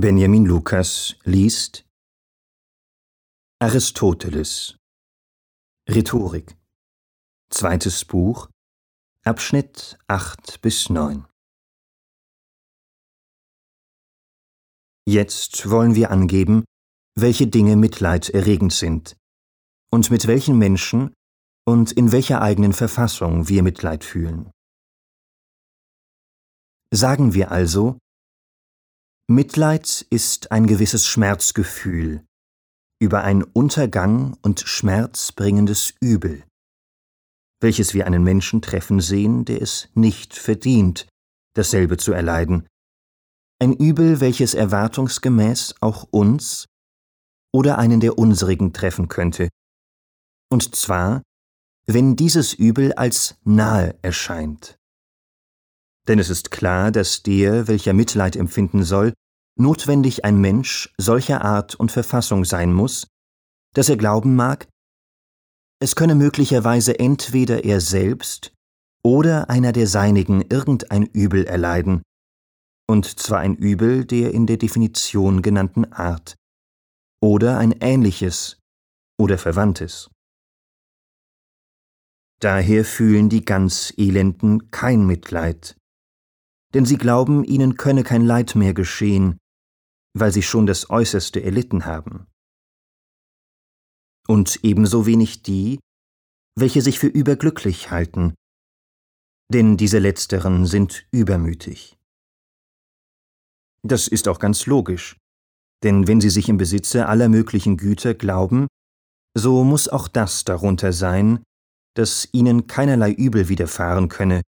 Benjamin Lukas liest Aristoteles. Rhetorik. Zweites Buch Abschnitt 8 bis 9 Jetzt wollen wir angeben, welche Dinge mitleiderregend sind und mit welchen Menschen und in welcher eigenen Verfassung wir Mitleid fühlen. Sagen wir also, Mitleid ist ein gewisses Schmerzgefühl über ein Untergang und Schmerz bringendes Übel, welches wir einen Menschen treffen sehen, der es nicht verdient, dasselbe zu erleiden, ein Übel, welches erwartungsgemäß auch uns oder einen der unsrigen treffen könnte, und zwar, wenn dieses Übel als nahe erscheint. Denn es ist klar, dass der, welcher Mitleid empfinden soll, notwendig ein Mensch solcher Art und Verfassung sein muss, dass er glauben mag, es könne möglicherweise entweder er selbst oder einer der Seinigen irgendein Übel erleiden, und zwar ein Übel der in der Definition genannten Art, oder ein ähnliches oder verwandtes. Daher fühlen die ganz Elenden kein Mitleid, denn sie glauben, ihnen könne kein Leid mehr geschehen, weil sie schon das Äußerste erlitten haben. Und ebenso wenig die, welche sich für überglücklich halten, denn diese letzteren sind übermütig. Das ist auch ganz logisch, denn wenn sie sich im Besitze aller möglichen Güter glauben, so muss auch das darunter sein, dass ihnen keinerlei Übel widerfahren könne,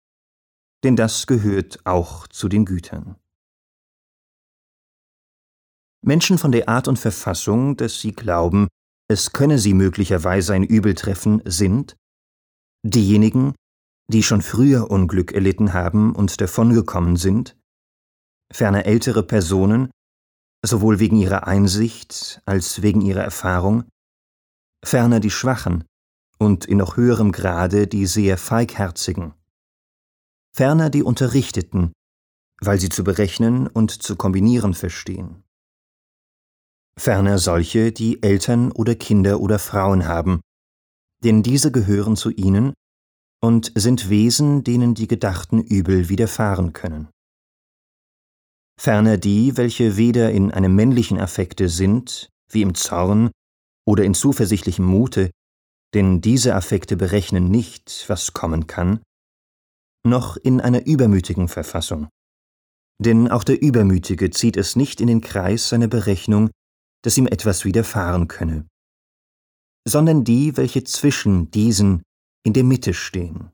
denn das gehört auch zu den Gütern. Menschen von der Art und Verfassung, dass sie glauben, es könne sie möglicherweise ein Übel treffen, sind diejenigen, die schon früher Unglück erlitten haben und davongekommen sind, ferner ältere Personen, sowohl wegen ihrer Einsicht als wegen ihrer Erfahrung, ferner die Schwachen und in noch höherem Grade die sehr Feigherzigen, ferner die Unterrichteten, weil sie zu berechnen und zu kombinieren verstehen. Ferner solche, die Eltern oder Kinder oder Frauen haben, denn diese gehören zu ihnen und sind Wesen, denen die gedachten Übel widerfahren können. Ferner die, welche weder in einem männlichen Affekte sind, wie im Zorn oder in zuversichtlichem Mute, denn diese Affekte berechnen nicht, was kommen kann, noch in einer übermütigen Verfassung. Denn auch der Übermütige zieht es nicht in den Kreis seiner Berechnung, dass ihm etwas widerfahren könne, sondern die, welche zwischen diesen in der Mitte stehen.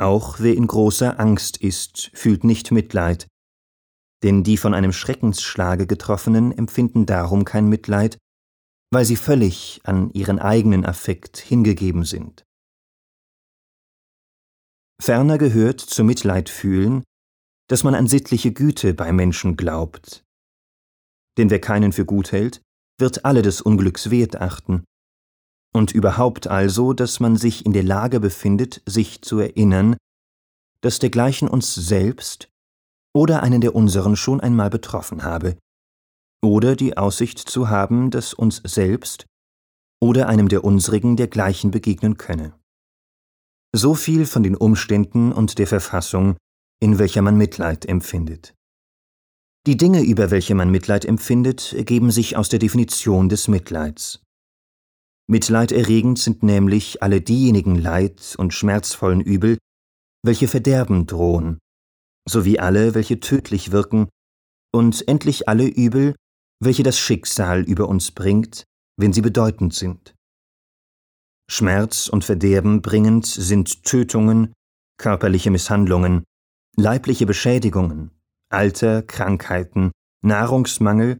Auch wer in großer Angst ist, fühlt nicht Mitleid, denn die von einem Schreckensschlage getroffenen empfinden darum kein Mitleid, weil sie völlig an ihren eigenen Affekt hingegeben sind. Ferner gehört zu Mitleid fühlen, dass man an sittliche Güte bei Menschen glaubt. Denn wer keinen für gut hält, wird alle des Unglücks wert achten. Und überhaupt also, dass man sich in der Lage befindet, sich zu erinnern, dass dergleichen uns selbst oder einen der unseren schon einmal betroffen habe, oder die Aussicht zu haben, dass uns selbst oder einem der unsrigen dergleichen begegnen könne. So viel von den Umständen und der Verfassung, in welcher man Mitleid empfindet. Die Dinge, über welche man Mitleid empfindet, ergeben sich aus der Definition des Mitleids. Mitleiderregend sind nämlich alle diejenigen Leid und schmerzvollen Übel, welche Verderben drohen, sowie alle, welche tödlich wirken, und endlich alle Übel, welche das Schicksal über uns bringt, wenn sie bedeutend sind. Schmerz und Verderben bringend sind Tötungen, körperliche Misshandlungen, leibliche Beschädigungen, Alter, Krankheiten, Nahrungsmangel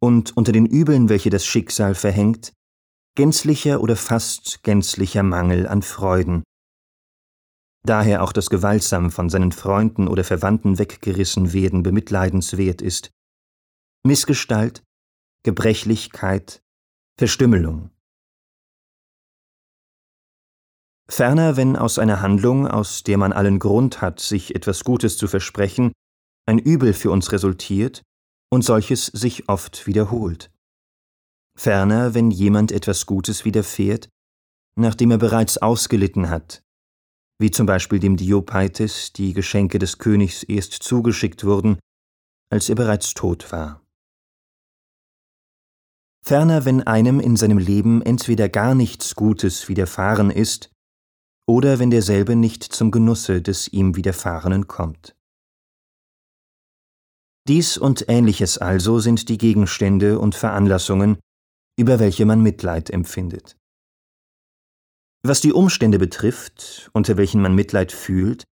und unter den Übeln, welche das Schicksal verhängt, gänzlicher oder fast gänzlicher Mangel an Freuden. Daher auch das gewaltsam von seinen Freunden oder Verwandten weggerissen werden bemitleidenswert ist, Missgestalt, Gebrechlichkeit, Verstümmelung. Ferner, wenn aus einer Handlung, aus der man allen Grund hat, sich etwas Gutes zu versprechen, ein Übel für uns resultiert und solches sich oft wiederholt. Ferner, wenn jemand etwas Gutes widerfährt, nachdem er bereits ausgelitten hat, wie zum Beispiel dem Diopeites die Geschenke des Königs erst zugeschickt wurden, als er bereits tot war. Ferner, wenn einem in seinem Leben entweder gar nichts Gutes widerfahren ist, oder wenn derselbe nicht zum Genusse des ihm Widerfahrenen kommt. Dies und ähnliches also sind die Gegenstände und Veranlassungen, über welche man Mitleid empfindet. Was die Umstände betrifft, unter welchen man Mitleid fühlt,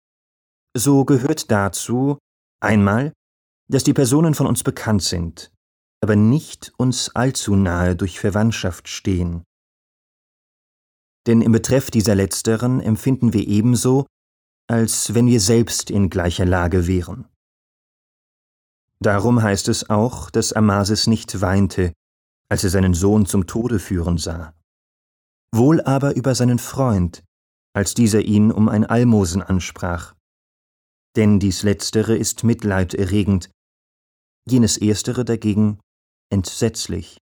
so gehört dazu einmal, dass die Personen von uns bekannt sind, aber nicht uns allzu nahe durch Verwandtschaft stehen. Denn im Betreff dieser letzteren empfinden wir ebenso, als wenn wir selbst in gleicher Lage wären. Darum heißt es auch, dass Amasis nicht weinte, als er seinen Sohn zum Tode führen sah wohl aber über seinen Freund, als dieser ihn um ein Almosen ansprach. Denn dies letztere ist mitleiderregend, jenes erstere dagegen entsetzlich.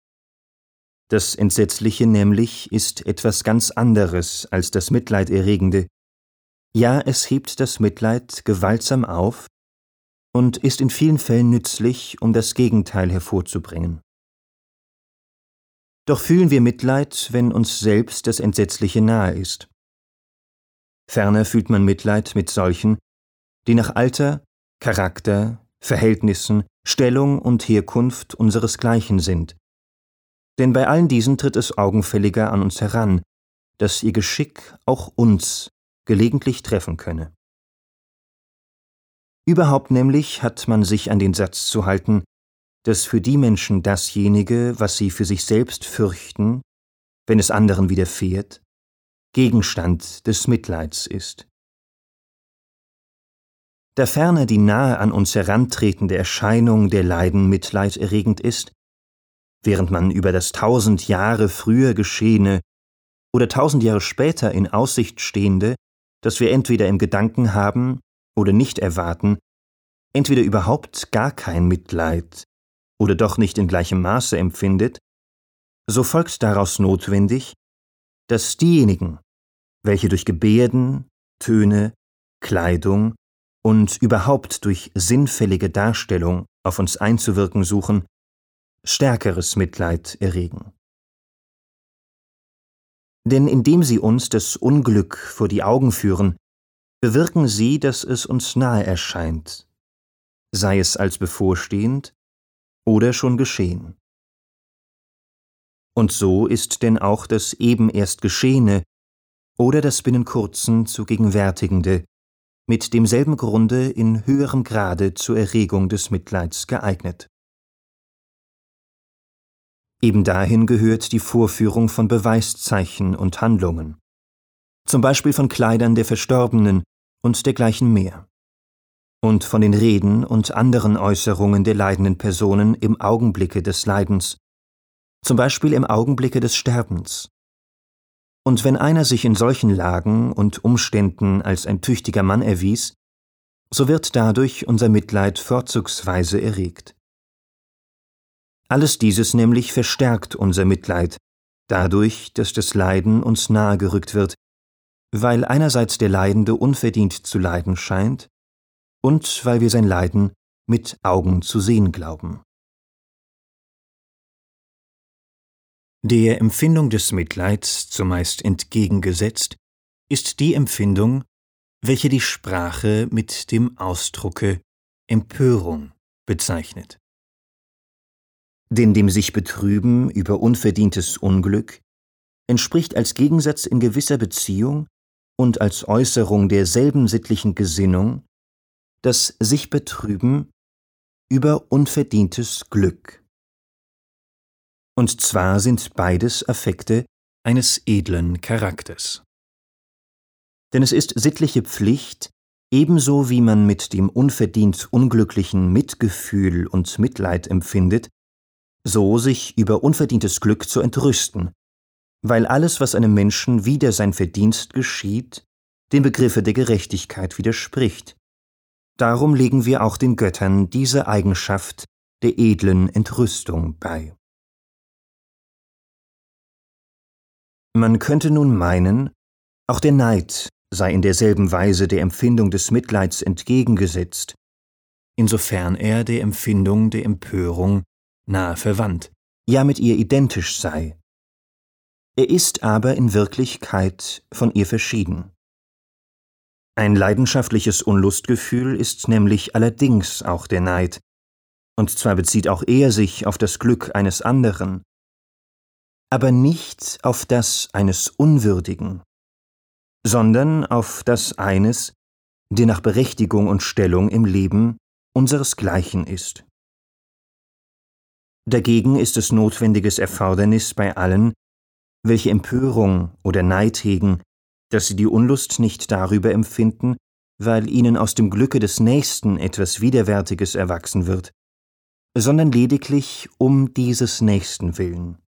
Das Entsetzliche nämlich ist etwas ganz anderes als das Mitleiderregende. Ja, es hebt das Mitleid gewaltsam auf und ist in vielen Fällen nützlich, um das Gegenteil hervorzubringen. Doch fühlen wir Mitleid, wenn uns selbst das Entsetzliche nahe ist. Ferner fühlt man Mitleid mit solchen, die nach Alter, Charakter, Verhältnissen, Stellung und Herkunft unseresgleichen sind. Denn bei allen diesen tritt es augenfälliger an uns heran, dass ihr Geschick auch uns gelegentlich treffen könne. Überhaupt nämlich hat man sich an den Satz zu halten, dass für die Menschen dasjenige, was sie für sich selbst fürchten, wenn es anderen widerfährt, Gegenstand des Mitleids ist. Da ferner die nahe an uns herantretende Erscheinung der Leiden mitleiderregend ist, während man über das tausend Jahre früher Geschehene oder tausend Jahre später in Aussicht stehende, das wir entweder im Gedanken haben oder nicht erwarten, entweder überhaupt gar kein Mitleid oder doch nicht in gleichem Maße empfindet, so folgt daraus notwendig, dass diejenigen, welche durch Gebärden, Töne, Kleidung und überhaupt durch sinnfällige Darstellung auf uns einzuwirken suchen, stärkeres Mitleid erregen. Denn indem sie uns das Unglück vor die Augen führen, bewirken sie, dass es uns nahe erscheint, sei es als bevorstehend oder schon geschehen. Und so ist denn auch das eben erst Geschehene oder das binnen kurzem zu gegenwärtigende mit demselben Grunde in höherem Grade zur Erregung des Mitleids geeignet. Eben dahin gehört die Vorführung von Beweiszeichen und Handlungen, zum Beispiel von Kleidern der Verstorbenen und dergleichen mehr und von den Reden und anderen Äußerungen der leidenden Personen im Augenblicke des Leidens, zum Beispiel im Augenblicke des Sterbens. Und wenn einer sich in solchen Lagen und Umständen als ein tüchtiger Mann erwies, so wird dadurch unser Mitleid vorzugsweise erregt. Alles dieses nämlich verstärkt unser Mitleid, dadurch, dass das Leiden uns nahe gerückt wird, weil einerseits der Leidende unverdient zu leiden scheint und weil wir sein Leiden mit Augen zu sehen glauben. Der Empfindung des Mitleids zumeist entgegengesetzt ist die Empfindung, welche die Sprache mit dem Ausdrucke Empörung bezeichnet. Denn dem sich betrüben über unverdientes Unglück entspricht als Gegensatz in gewisser Beziehung und als Äußerung derselben sittlichen Gesinnung das sich betrüben über unverdientes Glück. Und zwar sind beides Affekte eines edlen Charakters. Denn es ist sittliche Pflicht, ebenso wie man mit dem unverdient Unglücklichen Mitgefühl und Mitleid empfindet, so sich über unverdientes Glück zu entrüsten, weil alles, was einem Menschen wider sein Verdienst geschieht, dem Begriffe der Gerechtigkeit widerspricht Darum legen wir auch den Göttern diese Eigenschaft der edlen Entrüstung bei. Man könnte nun meinen, auch der Neid sei in derselben Weise der Empfindung des Mitleids entgegengesetzt, insofern er der Empfindung der Empörung nahe verwandt, ja mit ihr identisch sei. Er ist aber in Wirklichkeit von ihr verschieden. Ein leidenschaftliches Unlustgefühl ist nämlich allerdings auch der Neid, und zwar bezieht auch er sich auf das Glück eines anderen, aber nicht auf das eines Unwürdigen, sondern auf das eines, der nach Berechtigung und Stellung im Leben unseresgleichen ist. Dagegen ist es notwendiges Erfordernis bei allen, welche Empörung oder Neid hegen, dass sie die Unlust nicht darüber empfinden, weil ihnen aus dem Glücke des Nächsten etwas Widerwärtiges erwachsen wird, sondern lediglich um dieses Nächsten willen.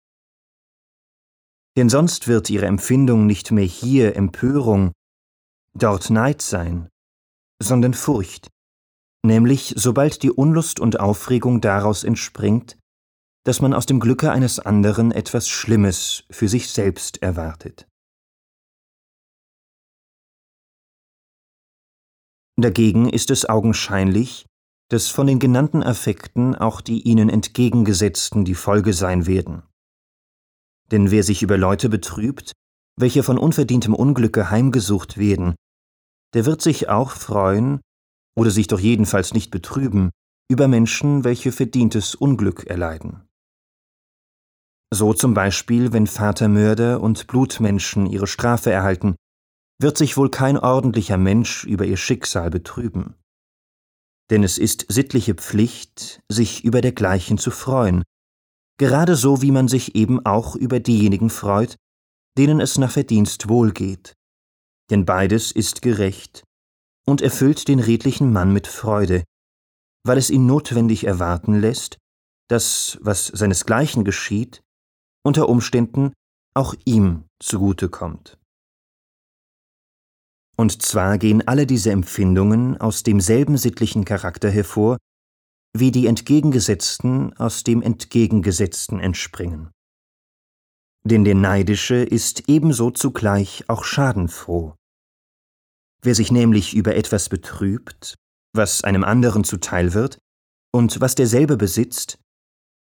Denn sonst wird ihre Empfindung nicht mehr hier Empörung, dort Neid sein, sondern Furcht, nämlich sobald die Unlust und Aufregung daraus entspringt, dass man aus dem Glücke eines anderen etwas Schlimmes für sich selbst erwartet. Dagegen ist es augenscheinlich, dass von den genannten Affekten auch die ihnen entgegengesetzten die Folge sein werden. Denn wer sich über Leute betrübt, welche von unverdientem Unglücke heimgesucht werden, der wird sich auch freuen, oder sich doch jedenfalls nicht betrüben, über Menschen, welche verdientes Unglück erleiden. So zum Beispiel, wenn Vatermörder und Blutmenschen ihre Strafe erhalten, wird sich wohl kein ordentlicher Mensch über ihr Schicksal betrüben. Denn es ist sittliche Pflicht, sich über dergleichen zu freuen, gerade so wie man sich eben auch über diejenigen freut, denen es nach Verdienst wohlgeht. Denn beides ist gerecht und erfüllt den redlichen Mann mit Freude, weil es ihn notwendig erwarten lässt, dass, was seinesgleichen geschieht, unter Umständen auch ihm zugute kommt. Und zwar gehen alle diese Empfindungen aus demselben sittlichen Charakter hervor, wie die entgegengesetzten aus dem entgegengesetzten entspringen. Denn der Neidische ist ebenso zugleich auch schadenfroh. Wer sich nämlich über etwas betrübt, was einem anderen zuteil wird, und was derselbe besitzt,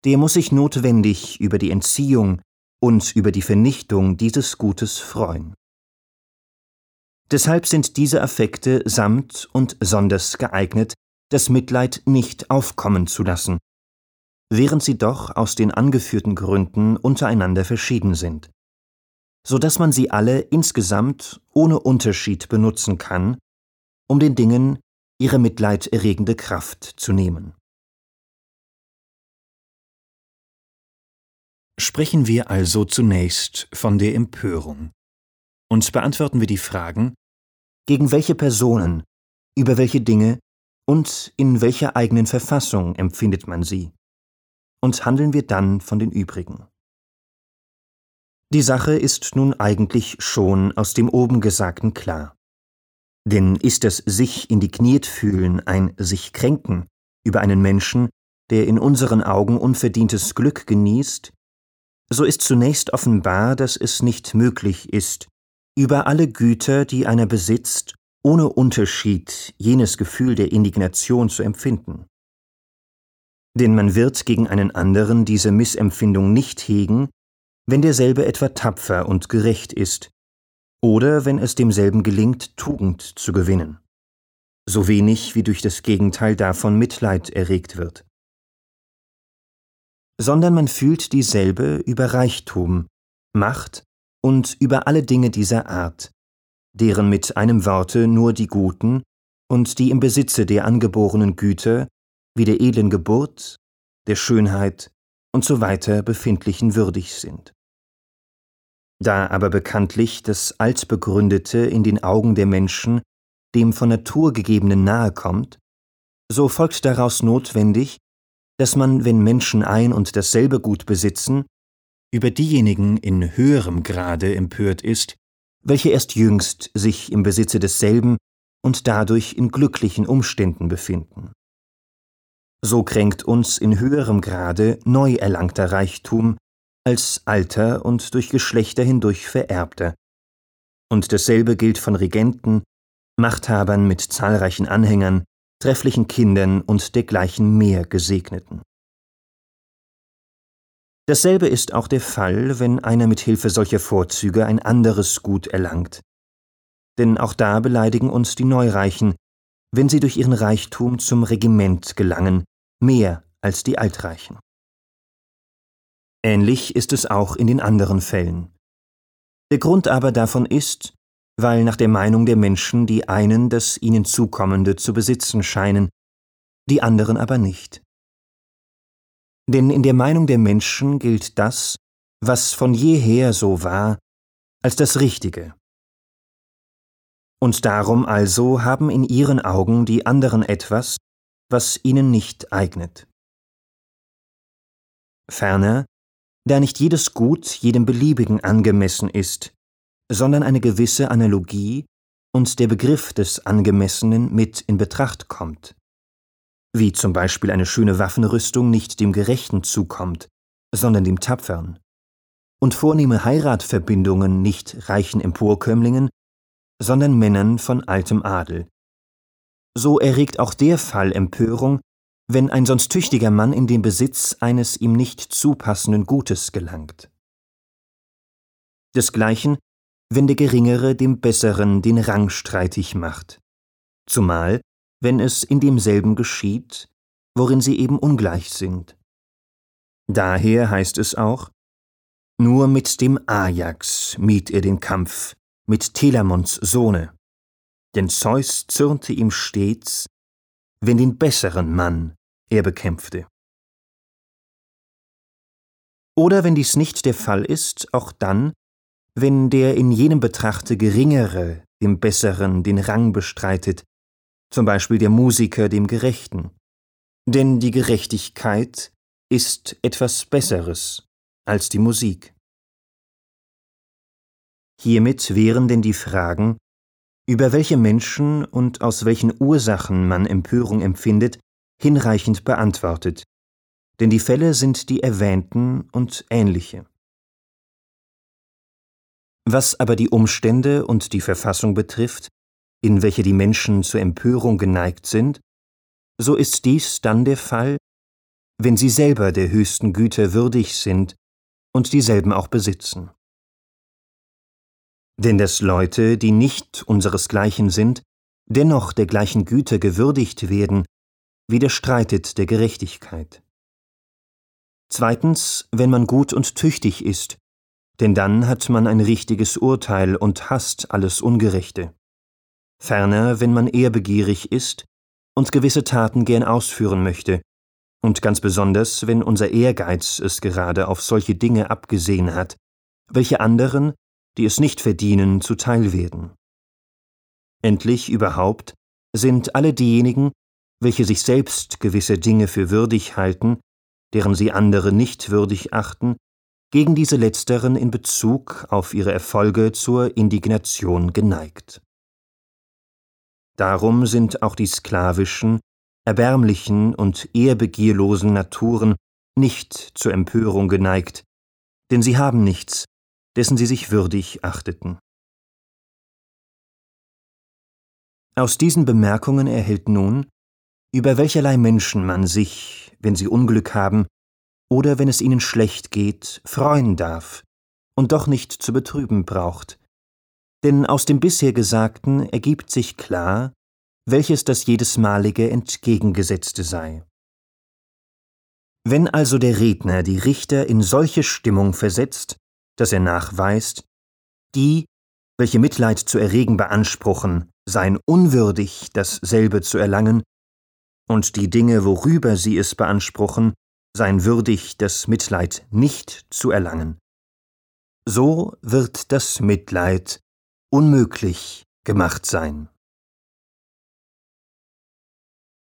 der muss sich notwendig über die Entziehung und über die Vernichtung dieses Gutes freuen. Deshalb sind diese Affekte samt und sonders geeignet, das Mitleid nicht aufkommen zu lassen, während sie doch aus den angeführten Gründen untereinander verschieden sind, so dass man sie alle insgesamt ohne Unterschied benutzen kann, um den Dingen ihre mitleiderregende Kraft zu nehmen. Sprechen wir also zunächst von der Empörung und beantworten wir die Fragen, gegen welche Personen, über welche Dinge und in welcher eigenen Verfassung empfindet man sie? Und handeln wir dann von den übrigen. Die Sache ist nun eigentlich schon aus dem oben Gesagten klar. Denn ist das sich indigniert fühlen ein sich kränken über einen Menschen, der in unseren Augen unverdientes Glück genießt, so ist zunächst offenbar, dass es nicht möglich ist, über alle Güter, die einer besitzt, ohne Unterschied jenes Gefühl der Indignation zu empfinden. Denn man wird gegen einen anderen diese Missempfindung nicht hegen, wenn derselbe etwa tapfer und gerecht ist, oder wenn es demselben gelingt, Tugend zu gewinnen, so wenig wie durch das Gegenteil davon Mitleid erregt wird. Sondern man fühlt dieselbe über Reichtum, Macht und über alle Dinge dieser Art, deren mit einem Worte nur die guten und die im Besitze der angeborenen Güter, wie der edlen Geburt, der Schönheit und so weiter befindlichen würdig sind. Da aber bekanntlich das Altbegründete in den Augen der Menschen dem von Natur gegebenen nahe kommt, so folgt daraus notwendig, dass man, wenn Menschen ein und dasselbe Gut besitzen, über diejenigen in höherem Grade empört ist, welche erst jüngst sich im Besitze desselben und dadurch in glücklichen Umständen befinden. So kränkt uns in höherem Grade neu erlangter Reichtum als alter und durch Geschlechter hindurch vererbter. Und dasselbe gilt von Regenten, Machthabern mit zahlreichen Anhängern, trefflichen Kindern und dergleichen mehr Gesegneten. Dasselbe ist auch der Fall, wenn einer mit Hilfe solcher Vorzüge ein anderes Gut erlangt. Denn auch da beleidigen uns die Neureichen, wenn sie durch ihren Reichtum zum Regiment gelangen, mehr als die Altreichen. Ähnlich ist es auch in den anderen Fällen. Der Grund aber davon ist, weil nach der Meinung der Menschen die einen das ihnen zukommende zu besitzen scheinen, die anderen aber nicht. Denn in der Meinung der Menschen gilt das, was von jeher so war, als das Richtige. Und darum also haben in ihren Augen die anderen etwas, was ihnen nicht eignet. Ferner, da nicht jedes Gut jedem Beliebigen angemessen ist, sondern eine gewisse Analogie und der Begriff des Angemessenen mit in Betracht kommt wie zum Beispiel eine schöne Waffenrüstung nicht dem Gerechten zukommt, sondern dem Tapfern, und vornehme Heiratverbindungen nicht reichen Emporkömmlingen, sondern Männern von altem Adel. So erregt auch der Fall Empörung, wenn ein sonst tüchtiger Mann in den Besitz eines ihm nicht zupassenden Gutes gelangt. Desgleichen, wenn der Geringere dem Besseren den Rang streitig macht, zumal wenn es in demselben geschieht, worin sie eben ungleich sind. Daher heißt es auch, nur mit dem Ajax mied er den Kampf, mit Telamons Sohne, denn Zeus zürnte ihm stets, wenn den besseren Mann er bekämpfte. Oder wenn dies nicht der Fall ist, auch dann, wenn der in jenem Betrachte geringere dem Besseren den Rang bestreitet, zum Beispiel der Musiker dem Gerechten. Denn die Gerechtigkeit ist etwas Besseres als die Musik. Hiermit wären denn die Fragen, über welche Menschen und aus welchen Ursachen man Empörung empfindet, hinreichend beantwortet, denn die Fälle sind die erwähnten und ähnliche. Was aber die Umstände und die Verfassung betrifft, in welche die Menschen zur Empörung geneigt sind, so ist dies dann der Fall, wenn sie selber der höchsten Güter würdig sind und dieselben auch besitzen. Denn dass Leute, die nicht unseresgleichen sind, dennoch der gleichen Güter gewürdigt werden, widerstreitet der Gerechtigkeit. Zweitens, wenn man gut und tüchtig ist, denn dann hat man ein richtiges Urteil und hasst alles Ungerechte. Ferner, wenn man ehrbegierig ist und gewisse Taten gern ausführen möchte, und ganz besonders, wenn unser Ehrgeiz es gerade auf solche Dinge abgesehen hat, welche anderen, die es nicht verdienen, zuteil werden. Endlich überhaupt sind alle diejenigen, welche sich selbst gewisse Dinge für würdig halten, deren sie andere nicht würdig achten, gegen diese letzteren in Bezug auf ihre Erfolge zur Indignation geneigt. Darum sind auch die sklavischen, erbärmlichen und ehrbegierlosen Naturen nicht zur Empörung geneigt, denn sie haben nichts, dessen sie sich würdig achteten. Aus diesen Bemerkungen erhält nun, über welcherlei Menschen man sich, wenn sie Unglück haben oder wenn es ihnen schlecht geht, freuen darf und doch nicht zu betrüben braucht, denn aus dem bisher Gesagten ergibt sich klar, welches das jedesmalige entgegengesetzte sei. Wenn also der Redner die Richter in solche Stimmung versetzt, dass er nachweist, die, welche Mitleid zu erregen beanspruchen, seien unwürdig, dasselbe zu erlangen, und die Dinge, worüber sie es beanspruchen, seien würdig, das Mitleid nicht zu erlangen. So wird das Mitleid unmöglich gemacht sein.